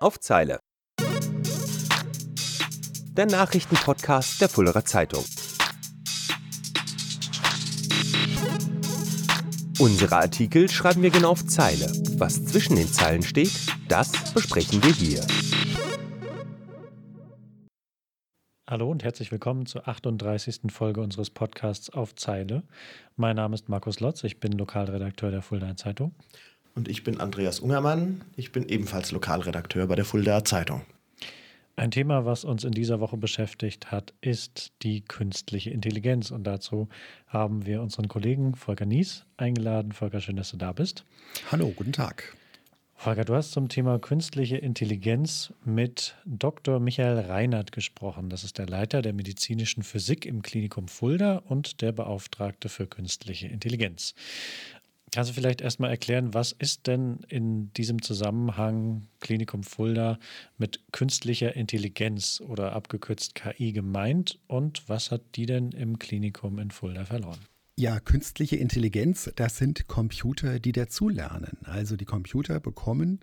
auf Zeile. Der Nachrichtenpodcast der Fullerer Zeitung. Unsere Artikel schreiben wir genau auf Zeile. Was zwischen den Zeilen steht, das besprechen wir hier. Hallo und herzlich willkommen zur 38. Folge unseres Podcasts auf Zeile. Mein Name ist Markus Lotz, ich bin Lokalredakteur der Fuldaer Zeitung. Und ich bin Andreas Ungermann, ich bin ebenfalls Lokalredakteur bei der Fuldaer Zeitung. Ein Thema, was uns in dieser Woche beschäftigt hat, ist die künstliche Intelligenz. Und dazu haben wir unseren Kollegen Volker Nies eingeladen. Volker, schön, dass du da bist. Hallo, guten Tag. Volker, du hast zum Thema künstliche Intelligenz mit Dr. Michael Reinhardt gesprochen. Das ist der Leiter der medizinischen Physik im Klinikum Fulda und der Beauftragte für künstliche Intelligenz. Kannst du vielleicht erstmal erklären, was ist denn in diesem Zusammenhang Klinikum Fulda mit künstlicher Intelligenz oder abgekürzt KI gemeint und was hat die denn im Klinikum in Fulda verloren? Ja, künstliche Intelligenz, das sind Computer, die dazulernen. Also die Computer bekommen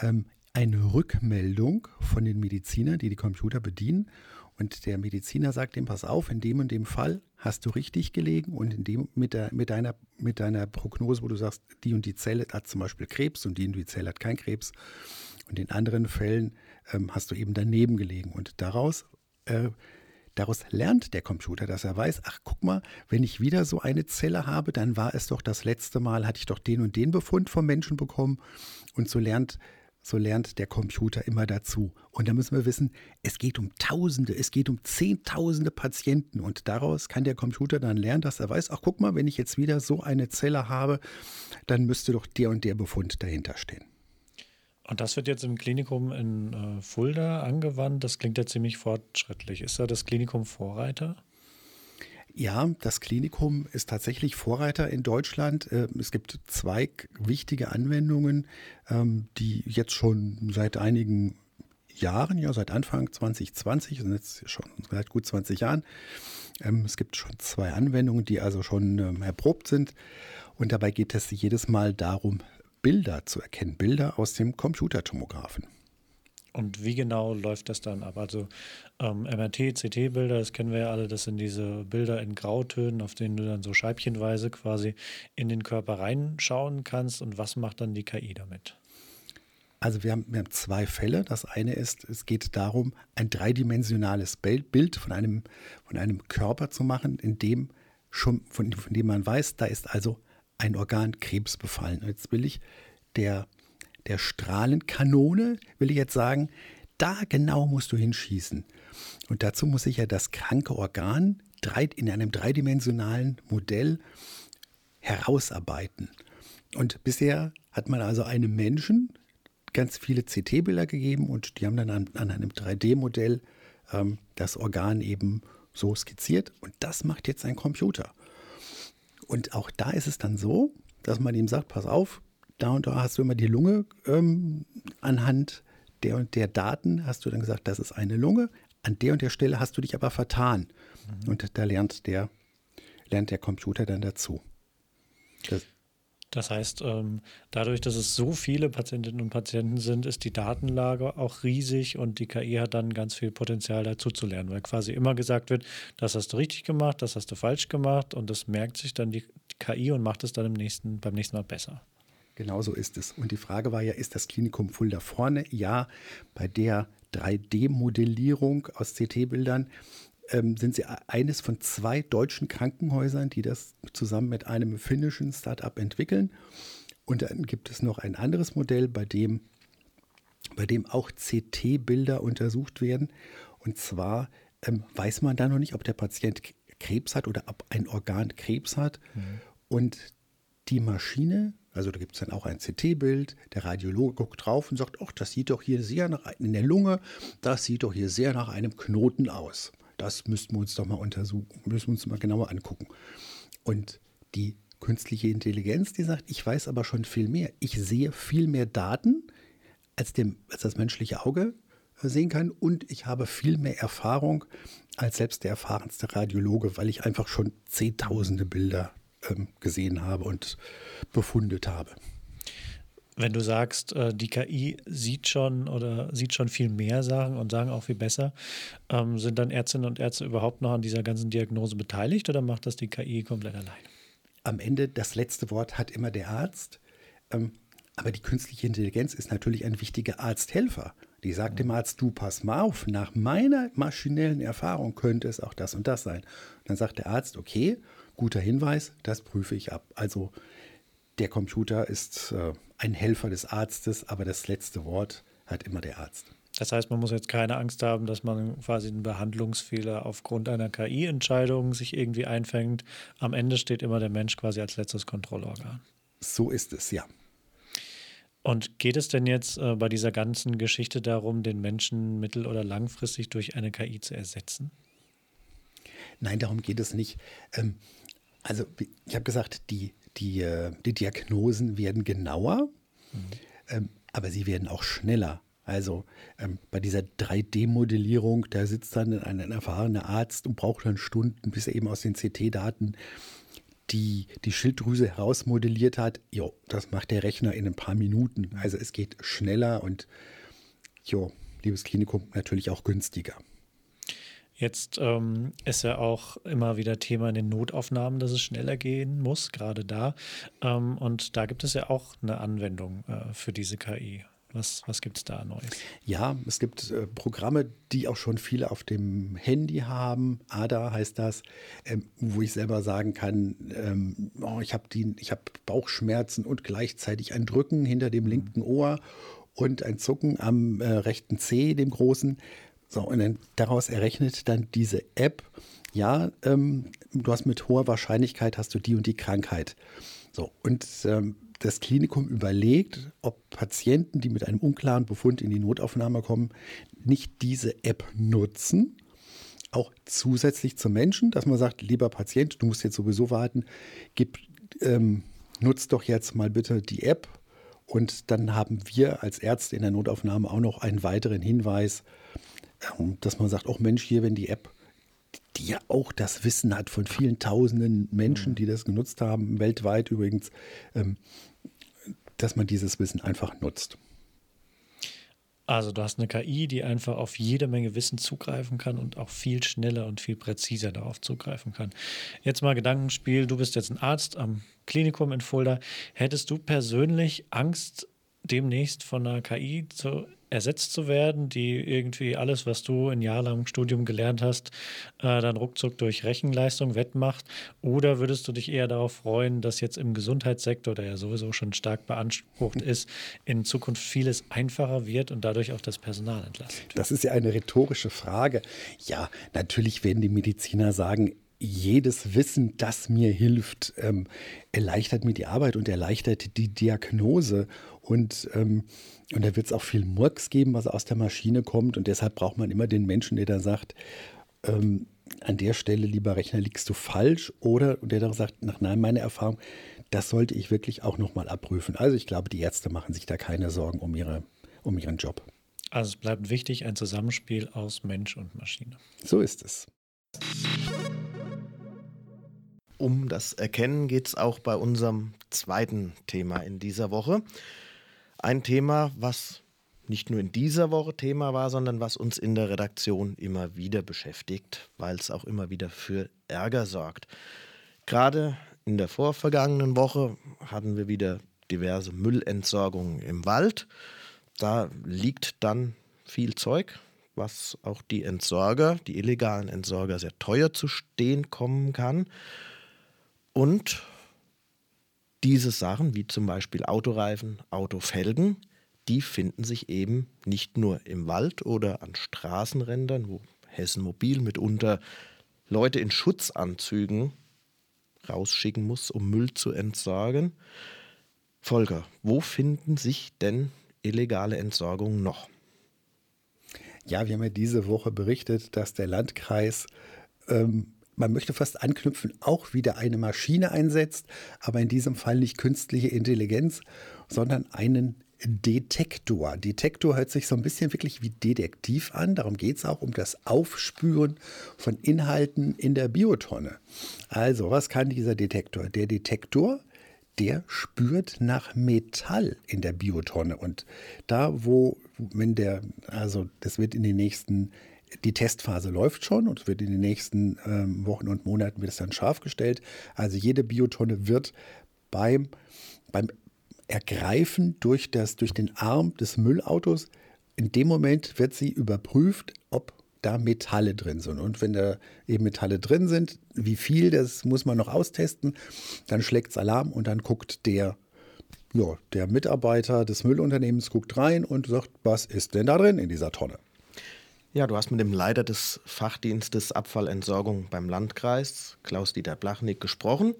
ähm, eine Rückmeldung von den Medizinern, die die Computer bedienen. Und der Mediziner sagt dem, pass auf, in dem und dem Fall hast du richtig gelegen und in dem, mit, der, mit, deiner, mit deiner Prognose, wo du sagst, die und die Zelle hat zum Beispiel Krebs und die und die Zelle hat keinen Krebs. Und in anderen Fällen ähm, hast du eben daneben gelegen. Und daraus äh, Daraus lernt der Computer, dass er weiß, ach guck mal, wenn ich wieder so eine Zelle habe, dann war es doch das letzte Mal, hatte ich doch den und den Befund vom Menschen bekommen. Und so lernt, so lernt der Computer immer dazu. Und da müssen wir wissen, es geht um Tausende, es geht um Zehntausende Patienten. Und daraus kann der Computer dann lernen, dass er weiß, ach guck mal, wenn ich jetzt wieder so eine Zelle habe, dann müsste doch der und der Befund dahinter stehen. Und das wird jetzt im Klinikum in äh, Fulda angewandt. Das klingt ja ziemlich fortschrittlich. Ist da das Klinikum Vorreiter? Ja, das Klinikum ist tatsächlich Vorreiter in Deutschland. Äh, es gibt zwei wichtige Anwendungen, ähm, die jetzt schon seit einigen Jahren, ja seit Anfang 2020, und jetzt schon seit gut 20 Jahren, ähm, es gibt schon zwei Anwendungen, die also schon ähm, erprobt sind. Und dabei geht es jedes Mal darum, Bilder zu erkennen, Bilder aus dem Computertomographen. Und wie genau läuft das dann ab? Also ähm, MRT, CT-Bilder, das kennen wir ja alle, das sind diese Bilder in Grautönen, auf denen du dann so scheibchenweise quasi in den Körper reinschauen kannst. Und was macht dann die KI damit? Also wir haben, wir haben zwei Fälle. Das eine ist, es geht darum, ein dreidimensionales Bild von einem, von einem Körper zu machen, in dem schon, von, von dem man weiß, da ist also ein Organ Krebs befallen. Jetzt will ich der, der Strahlenkanone, will ich jetzt sagen, da genau musst du hinschießen. Und dazu muss ich ja das kranke Organ in einem dreidimensionalen Modell herausarbeiten. Und bisher hat man also einem Menschen ganz viele CT-Bilder gegeben und die haben dann an, an einem 3D-Modell ähm, das Organ eben so skizziert. Und das macht jetzt ein Computer. Und auch da ist es dann so, dass man ihm sagt, pass auf, da und da hast du immer die Lunge ähm, anhand der und der Daten hast du dann gesagt, das ist eine Lunge. An der und der Stelle hast du dich aber vertan. Mhm. Und da lernt der, lernt der Computer dann dazu. Das, das heißt, ähm, dadurch, dass es so viele Patientinnen und Patienten sind, ist die Datenlage auch riesig und die KI hat dann ganz viel Potenzial dazu zu lernen, weil quasi immer gesagt wird, das hast du richtig gemacht, das hast du falsch gemacht und das merkt sich dann die KI und macht es dann im nächsten, beim nächsten Mal besser. Genau so ist es. Und die Frage war ja, ist das Klinikum Fulda vorne? Ja, bei der 3D-Modellierung aus CT-Bildern ähm, sind sie eines von zwei deutschen Krankenhäusern, die das zusammen mit einem finnischen Start-up entwickeln. Und dann gibt es noch ein anderes Modell, bei dem, bei dem auch CT-Bilder untersucht werden. Und zwar ähm, weiß man da noch nicht, ob der Patient Krebs hat oder ob ein Organ Krebs hat. Mhm. Und die Maschine, also da gibt es dann auch ein CT-Bild, der Radiologe guckt drauf und sagt, ach, das sieht doch hier sehr nach, in der Lunge, das sieht doch hier sehr nach einem Knoten aus das müssten wir uns doch mal untersuchen, müssen wir uns mal genauer angucken. Und die künstliche Intelligenz, die sagt, ich weiß aber schon viel mehr. Ich sehe viel mehr Daten, als, dem, als das menschliche Auge sehen kann. Und ich habe viel mehr Erfahrung als selbst der erfahrenste Radiologe, weil ich einfach schon zehntausende Bilder ähm, gesehen habe und befundet habe. wenn du sagst, äh, die KI sieht schon oder sieht schon viel mehr Sachen und sagen auch viel besser, ähm, sind dann Ärztinnen und Ärzte überhaupt noch an dieser ganzen Diagnose beteiligt oder macht das die KI komplett allein? Am Ende das letzte Wort hat immer der Arzt. Ähm, aber die künstliche Intelligenz ist natürlich ein wichtiger Arzthelfer. Die sagt dem Arzt, du pass mal auf, nach meiner maschinellen Erfahrung könnte es auch das und das sein. Und dann sagt der Arzt, okay, guter Hinweis, das prüfe ich ab. Also der Computer ist äh, ein Helfer des Arztes, aber das letzte Wort hat immer der Arzt. Das heißt, man muss jetzt keine Angst haben, dass man quasi einen Behandlungsfehler aufgrund einer KI-Entscheidung sich irgendwie einfängt. Am Ende steht immer der Mensch quasi als letztes Kontrollorgan. So ist es, ja. Und geht es denn jetzt äh, bei dieser ganzen Geschichte darum, den Menschen mittel- oder langfristig durch eine KI zu ersetzen? Nein, darum geht es nicht. Ähm, also ich habe gesagt, die, die, äh, die Diagnosen werden genauer, mhm. ähm, aber sie werden auch schneller. Also ähm, bei dieser 3D-Modellierung, da sitzt dann ein, ein erfahrener Arzt und braucht dann Stunden, bis er eben aus den CT-Daten die, die Schilddrüse herausmodelliert hat. Jo, das macht der Rechner in ein paar Minuten. Also es geht schneller und jo, liebes Klinikum, natürlich auch günstiger. Jetzt ähm, ist ja auch immer wieder Thema in den Notaufnahmen, dass es schneller gehen muss, gerade da. Ähm, und da gibt es ja auch eine Anwendung äh, für diese KI. Was, was gibt es da Neues? Ja, es gibt äh, Programme, die auch schon viele auf dem Handy haben. ADA heißt das, ähm, wo ich selber sagen kann, ähm, oh, ich habe hab Bauchschmerzen und gleichzeitig ein Drücken hinter dem linken Ohr und ein Zucken am äh, rechten Zeh, dem großen. So, und dann daraus errechnet dann diese App, ja, ähm, du hast mit hoher Wahrscheinlichkeit hast du die und die Krankheit. So, und ähm, das Klinikum überlegt, ob Patienten, die mit einem unklaren Befund in die Notaufnahme kommen, nicht diese App nutzen. Auch zusätzlich zum Menschen, dass man sagt, lieber Patient, du musst jetzt sowieso warten, gib, ähm, nutzt doch jetzt mal bitte die App. Und dann haben wir als Ärzte in der Notaufnahme auch noch einen weiteren Hinweis, ähm, dass man sagt, auch Mensch, hier, wenn die App, die ja auch das Wissen hat von vielen tausenden Menschen, die das genutzt haben, weltweit übrigens, ähm, dass man dieses Wissen einfach nutzt. Also du hast eine KI, die einfach auf jede Menge Wissen zugreifen kann und auch viel schneller und viel präziser darauf zugreifen kann. Jetzt mal Gedankenspiel, du bist jetzt ein Arzt am Klinikum in Fulda. Hättest du persönlich Angst, demnächst von einer KI zu ersetzt zu werden, die irgendwie alles, was du in jahrelangem Studium gelernt hast, äh, dann ruckzuck durch Rechenleistung wettmacht? Oder würdest du dich eher darauf freuen, dass jetzt im Gesundheitssektor, der ja sowieso schon stark beansprucht ist, in Zukunft vieles einfacher wird und dadurch auch das Personal entlastet wird? Das ist ja eine rhetorische Frage. Ja, natürlich werden die Mediziner sagen, jedes Wissen, das mir hilft, ähm, erleichtert mir die Arbeit und erleichtert die Diagnose. Und, ähm, und da wird es auch viel Murks geben, was aus der Maschine kommt. Und deshalb braucht man immer den Menschen, der da sagt, ähm, an der Stelle, lieber Rechner, liegst du falsch. Oder der dann sagt, nach meiner Erfahrung, das sollte ich wirklich auch nochmal abprüfen. Also ich glaube, die Ärzte machen sich da keine Sorgen um, ihre, um ihren Job. Also es bleibt wichtig, ein Zusammenspiel aus Mensch und Maschine. So ist es. Um das Erkennen geht es auch bei unserem zweiten Thema in dieser Woche. Ein Thema, was nicht nur in dieser Woche Thema war, sondern was uns in der Redaktion immer wieder beschäftigt, weil es auch immer wieder für Ärger sorgt. Gerade in der vorvergangenen Woche hatten wir wieder diverse Müllentsorgungen im Wald. Da liegt dann viel Zeug, was auch die Entsorger, die illegalen Entsorger sehr teuer zu stehen kommen kann. Und diese Sachen, wie zum Beispiel Autoreifen, Autofelgen, die finden sich eben nicht nur im Wald oder an Straßenrändern, wo Hessen Mobil mitunter Leute in Schutzanzügen rausschicken muss, um Müll zu entsorgen. Volker, wo finden sich denn illegale Entsorgungen noch? Ja, wir haben ja diese Woche berichtet, dass der Landkreis ähm, man möchte fast anknüpfen, auch wieder eine Maschine einsetzt, aber in diesem Fall nicht künstliche Intelligenz, sondern einen Detektor. Detektor hört sich so ein bisschen wirklich wie Detektiv an. Darum geht es auch um das Aufspüren von Inhalten in der Biotonne. Also, was kann dieser Detektor? Der Detektor, der spürt nach Metall in der Biotonne. Und da, wo, wenn der, also das wird in den nächsten, die Testphase läuft schon und wird in den nächsten ähm, Wochen und Monaten wird es dann scharf gestellt. Also jede Biotonne wird beim, beim Ergreifen durch, das, durch den Arm des Müllautos, in dem Moment wird sie überprüft, ob da Metalle drin sind. Und wenn da eben Metalle drin sind, wie viel, das muss man noch austesten, dann schlägt es Alarm und dann guckt der, ja, der Mitarbeiter des Müllunternehmens guckt rein und sagt, was ist denn da drin in dieser Tonne? Ja, du hast mit dem Leiter des Fachdienstes Abfallentsorgung beim Landkreis, Klaus-Dieter Blachnik, gesprochen.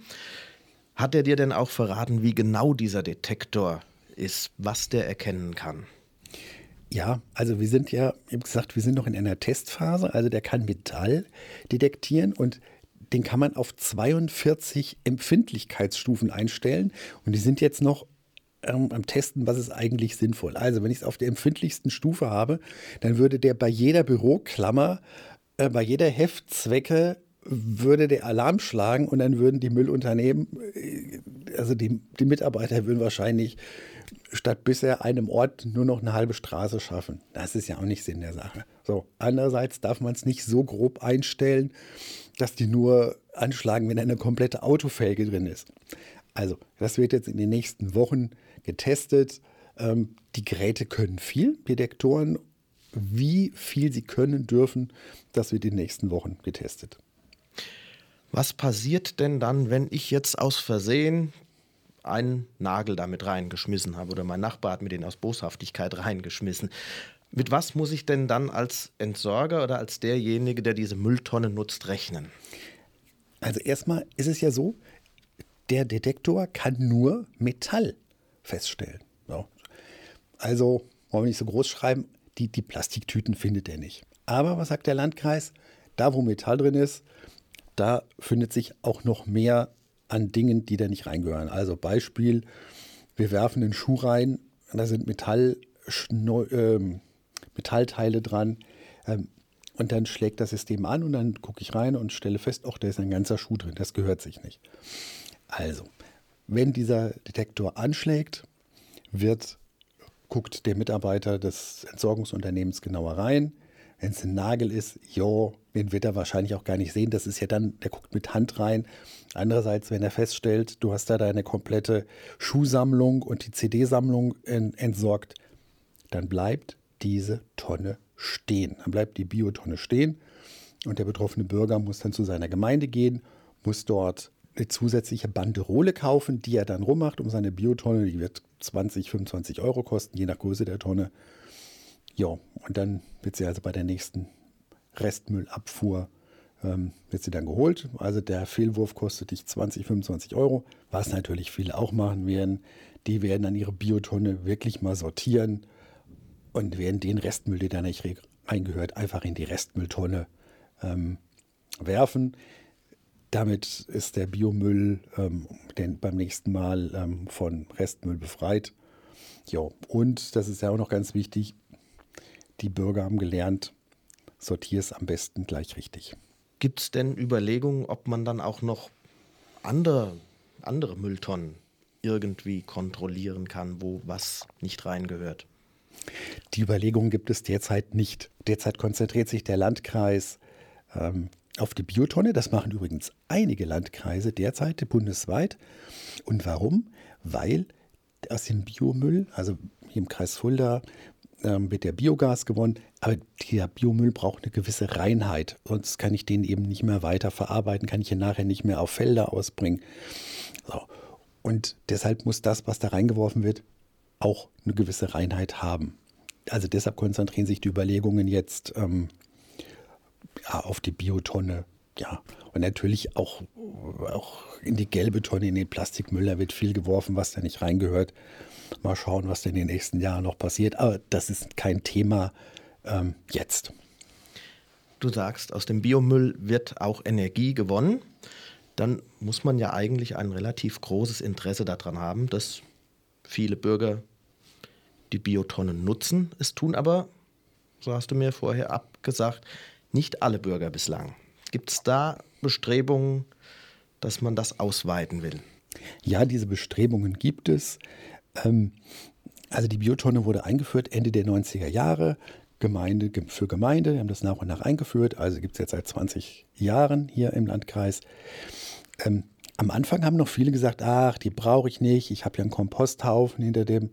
Hat er dir denn auch verraten, wie genau dieser Detektor ist, was der erkennen kann? Ja, also wir sind ja, ich habe gesagt, wir sind noch in einer Testphase. Also der kann Metall detektieren und den kann man auf 42 Empfindlichkeitsstufen einstellen. Und die sind jetzt noch ähm, am Testen, was ist eigentlich sinnvoll. Also wenn ich es auf der empfindlichsten Stufe habe, dann würde der bei jeder Büroklammer, äh, bei jeder Heftzwecke würde der Alarm schlagen und dann würden die Müllunternehmen, äh, also die, die Mitarbeiter würden wahrscheinlich statt bisher einem Ort nur noch eine halbe Straße schaffen. Das ist ja auch nicht Sinn der Sache. So, andererseits darf man es nicht so grob einstellen, dass die nur anschlagen, wenn eine komplette Autofelge drin ist. Also, das wird jetzt in den nächsten Wochen getestet. Ähm, die Geräte können viel, Detektoren. Wie viel sie können dürfen, das wird in den nächsten Wochen getestet. Was passiert denn dann, wenn ich jetzt aus Versehen einen Nagel damit reingeschmissen habe oder mein Nachbar hat mir den aus Boshaftigkeit reingeschmissen? Mit was muss ich denn dann als Entsorger oder als derjenige, der diese Mülltonne nutzt, rechnen? Also erstmal ist es ja so, der Detektor kann nur Metall feststellen. So. Also, wollen wir nicht so groß schreiben, die, die Plastiktüten findet er nicht. Aber was sagt der Landkreis? Da, wo Metall drin ist, da findet sich auch noch mehr an Dingen, die da nicht reingehören. Also Beispiel, wir werfen einen Schuh rein, da sind Metall, äh, Metallteile dran ähm, und dann schlägt das System an und dann gucke ich rein und stelle fest, ach, da ist ein ganzer Schuh drin, das gehört sich nicht. Also, wenn dieser Detektor anschlägt, wird, guckt der Mitarbeiter des Entsorgungsunternehmens genauer rein, wenn es ein Nagel ist, jo, den wird er wahrscheinlich auch gar nicht sehen. Das ist ja dann, der guckt mit Hand rein. Andererseits, wenn er feststellt, du hast da deine komplette Schuhsammlung und die CD-Sammlung entsorgt, dann bleibt diese Tonne stehen. Dann bleibt die Biotonne stehen und der betroffene Bürger muss dann zu seiner Gemeinde gehen, muss dort eine zusätzliche Banderole kaufen, die er dann rummacht um seine Biotonne. Die wird 20, 25 Euro kosten, je nach Größe der Tonne. Ja, und dann wird sie also bei der nächsten Restmüllabfuhr ähm, wird sie dann geholt. Also der Fehlwurf kostet dich 20, 25 Euro. Was natürlich viele auch machen werden, die werden dann ihre Biotonne wirklich mal sortieren und werden den Restmüll, der da nicht reingehört, einfach in die Restmülltonne ähm, werfen. Damit ist der Biomüll ähm, den, beim nächsten Mal ähm, von Restmüll befreit. Jo. Und das ist ja auch noch ganz wichtig, die Bürger haben gelernt, sortier es am besten gleich richtig. Gibt es denn Überlegungen, ob man dann auch noch andere, andere Mülltonnen irgendwie kontrollieren kann, wo was nicht reingehört? Die Überlegungen gibt es derzeit nicht. Derzeit konzentriert sich der Landkreis ähm, auf die Biotonne. Das machen übrigens einige Landkreise derzeit bundesweit. Und warum? Weil aus dem Biomüll, also hier im Kreis Fulda, ähm, wird der Biogas gewonnen, aber der Biomüll braucht eine gewisse Reinheit. Sonst kann ich den eben nicht mehr weiter verarbeiten, kann ich ihn nachher nicht mehr auf Felder ausbringen. So. Und deshalb muss das, was da reingeworfen wird, auch eine gewisse Reinheit haben. Also deshalb konzentrieren sich die Überlegungen jetzt ähm, ja, auf die Biotonne. Ja, und natürlich auch, auch in die gelbe Tonne, in den Plastikmüll, da wird viel geworfen, was da nicht reingehört. Mal schauen, was in den nächsten Jahren noch passiert. Aber das ist kein Thema ähm, jetzt. Du sagst, aus dem Biomüll wird auch Energie gewonnen. Dann muss man ja eigentlich ein relativ großes Interesse daran haben, dass viele Bürger die Biotonnen nutzen. Es tun aber, so hast du mir vorher abgesagt, nicht alle Bürger bislang. Gibt es da Bestrebungen, dass man das ausweiten will? Ja, diese Bestrebungen gibt es. Ähm, also die Biotonne wurde eingeführt Ende der 90er Jahre. Gemeinde für Gemeinde. Wir haben das nach und nach eingeführt. Also gibt es jetzt seit 20 Jahren hier im Landkreis. Ähm, am Anfang haben noch viele gesagt, ach, die brauche ich nicht. Ich habe ja einen Komposthaufen hinter dem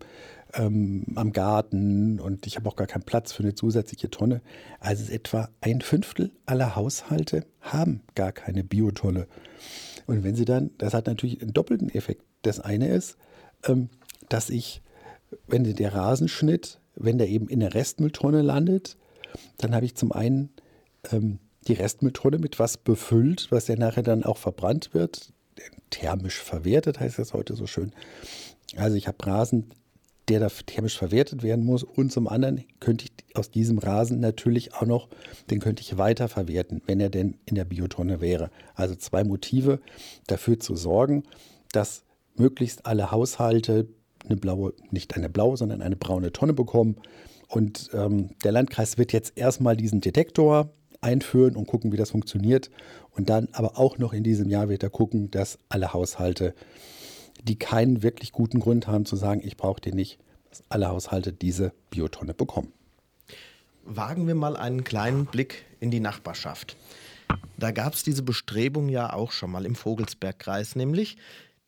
ähm, am Garten und ich habe auch gar keinen Platz für eine zusätzliche Tonne. Also etwa ein Fünftel aller Haushalte haben gar keine Biotonne. Und wenn sie dann, das hat natürlich einen doppelten Effekt. Das eine ist, ähm, dass ich, wenn der Rasenschnitt wenn der eben in der Restmülltonne landet, dann habe ich zum einen ähm, die Restmülltonne mit was befüllt, was ja nachher dann auch verbrannt wird. Thermisch verwertet heißt das heute so schön. Also ich habe Rasen, der da thermisch verwertet werden muss. Und zum anderen könnte ich aus diesem Rasen natürlich auch noch, den könnte ich weiterverwerten, wenn er denn in der Biotonne wäre. Also zwei Motive dafür zu sorgen, dass möglichst alle Haushalte eine blaue, nicht eine blaue, sondern eine braune Tonne bekommen. Und ähm, der Landkreis wird jetzt erstmal diesen Detektor einführen und gucken, wie das funktioniert. Und dann aber auch noch in diesem Jahr wird er gucken, dass alle Haushalte, die keinen wirklich guten Grund haben zu sagen, ich brauche den nicht, dass alle Haushalte diese Biotonne bekommen. Wagen wir mal einen kleinen Blick in die Nachbarschaft. Da gab es diese Bestrebung ja auch schon mal im Vogelsbergkreis, nämlich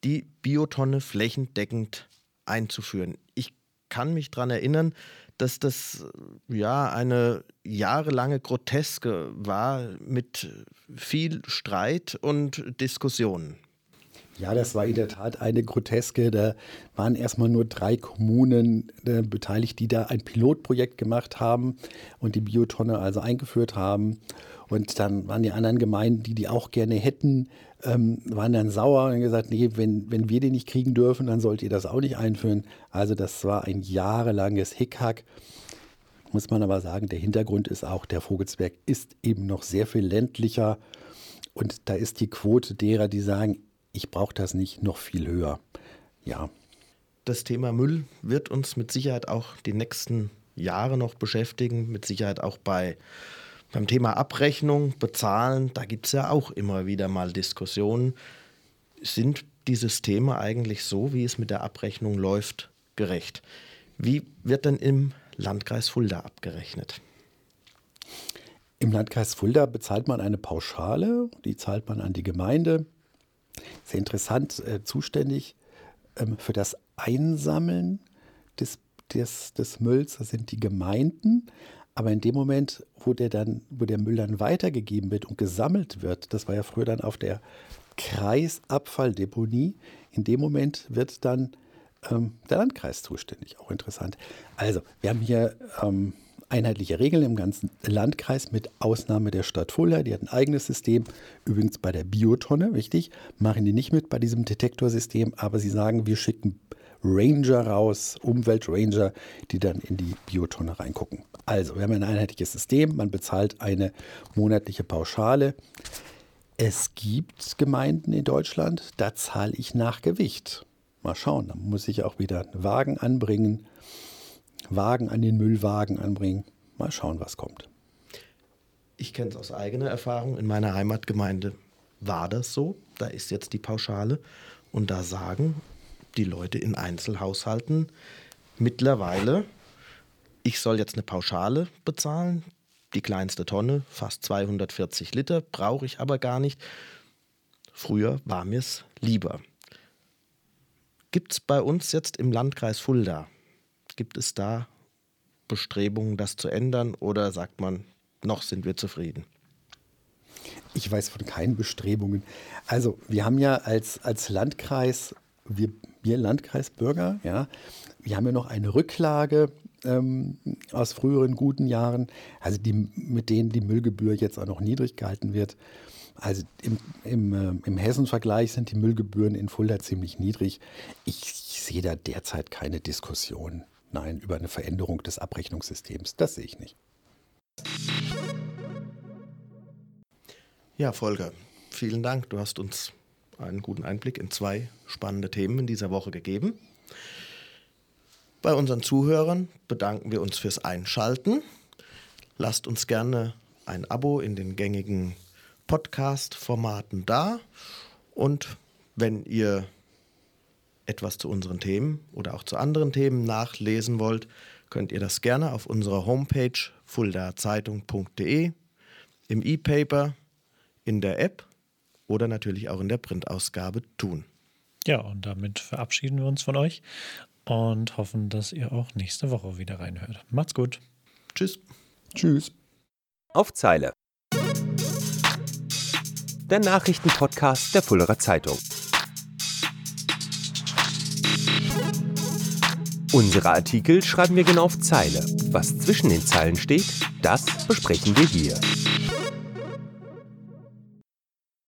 die Biotonne flächendeckend einzuführen. Ich kann mich daran erinnern, dass das ja eine jahrelange Groteske war mit viel Streit und Diskussionen. Ja, das war in der Tat eine Groteske. Da waren erstmal nur drei Kommunen äh, beteiligt, die da ein Pilotprojekt gemacht haben und die Biotonne also eingeführt haben. Und dann waren die anderen Gemeinden, die die auch gerne hätten, ähm, waren dann sauer und gesagt, nee, wenn, wenn wir den nicht kriegen dürfen, dann sollt ihr das auch nicht einführen. Also das war ein jahrelanges Hickhack. Muss man aber sagen, der Hintergrund ist auch, der Vogelsberg ist eben noch sehr viel ländlicher. Und da ist die Quote derer, die sagen, ich brauche das nicht, noch viel höher. Ja. Das Thema Müll wird uns mit Sicherheit auch die nächsten Jahre noch beschäftigen, mit Sicherheit auch bei beim Thema Abrechnung, Bezahlen, da gibt es ja auch immer wieder mal Diskussionen. Sind die Systeme eigentlich so, wie es mit der Abrechnung läuft, gerecht? Wie wird denn im Landkreis Fulda abgerechnet? Im Landkreis Fulda bezahlt man eine Pauschale, die zahlt man an die Gemeinde. Sehr interessant, äh, zuständig ähm, für das Einsammeln des, des, des Mülls sind die Gemeinden. Aber in dem Moment, wo der, dann, wo der Müll dann weitergegeben wird und gesammelt wird, das war ja früher dann auf der Kreisabfalldeponie, in dem Moment wird dann ähm, der Landkreis zuständig. Auch interessant. Also, wir haben hier ähm, einheitliche Regeln im ganzen Landkreis mit Ausnahme der Stadt Fulda. Die hat ein eigenes System. Übrigens bei der Biotonne, wichtig, machen die nicht mit bei diesem Detektorsystem, aber sie sagen, wir schicken Ranger raus, Umweltranger, die dann in die Biotonne reingucken. Also, wir haben ein einheitliches System, man bezahlt eine monatliche Pauschale. Es gibt Gemeinden in Deutschland, da zahle ich nach Gewicht. Mal schauen, da muss ich auch wieder einen Wagen anbringen, Wagen an den Müllwagen anbringen. Mal schauen, was kommt. Ich kenne es aus eigener Erfahrung. In meiner Heimatgemeinde war das so. Da ist jetzt die Pauschale. Und da sagen die Leute in Einzelhaushalten mittlerweile, ich soll jetzt eine Pauschale bezahlen, die kleinste Tonne, fast 240 Liter, brauche ich aber gar nicht. Früher war mir es lieber. Gibt es bei uns jetzt im Landkreis Fulda, gibt es da Bestrebungen, das zu ändern oder sagt man, noch sind wir zufrieden? Ich weiß von keinen Bestrebungen. Also wir haben ja als, als Landkreis, wir, wir Landkreisbürger, ja, wir haben ja noch eine Rücklage ähm, aus früheren guten Jahren, also die, mit denen die Müllgebühr jetzt auch noch niedrig gehalten wird. Also im, im, äh, im Hessen-Vergleich sind die Müllgebühren in Fulda ziemlich niedrig. Ich, ich sehe da derzeit keine Diskussion, nein, über eine Veränderung des Abrechnungssystems. Das sehe ich nicht. Ja, Volker, vielen Dank. Du hast uns einen guten Einblick in zwei spannende Themen in dieser Woche gegeben. Bei unseren Zuhörern bedanken wir uns fürs Einschalten. Lasst uns gerne ein Abo in den gängigen Podcast-Formaten da. Und wenn ihr etwas zu unseren Themen oder auch zu anderen Themen nachlesen wollt, könnt ihr das gerne auf unserer Homepage fuldazeitung.de, im E-Paper, in der App oder natürlich auch in der Printausgabe tun. Ja, und damit verabschieden wir uns von euch und hoffen, dass ihr auch nächste Woche wieder reinhört. Macht's gut. Tschüss. Tschüss. Auf Zeile. Der Nachrichtenpodcast der Fullerer Zeitung. Unsere Artikel schreiben wir genau auf Zeile. Was zwischen den Zeilen steht, das besprechen wir hier.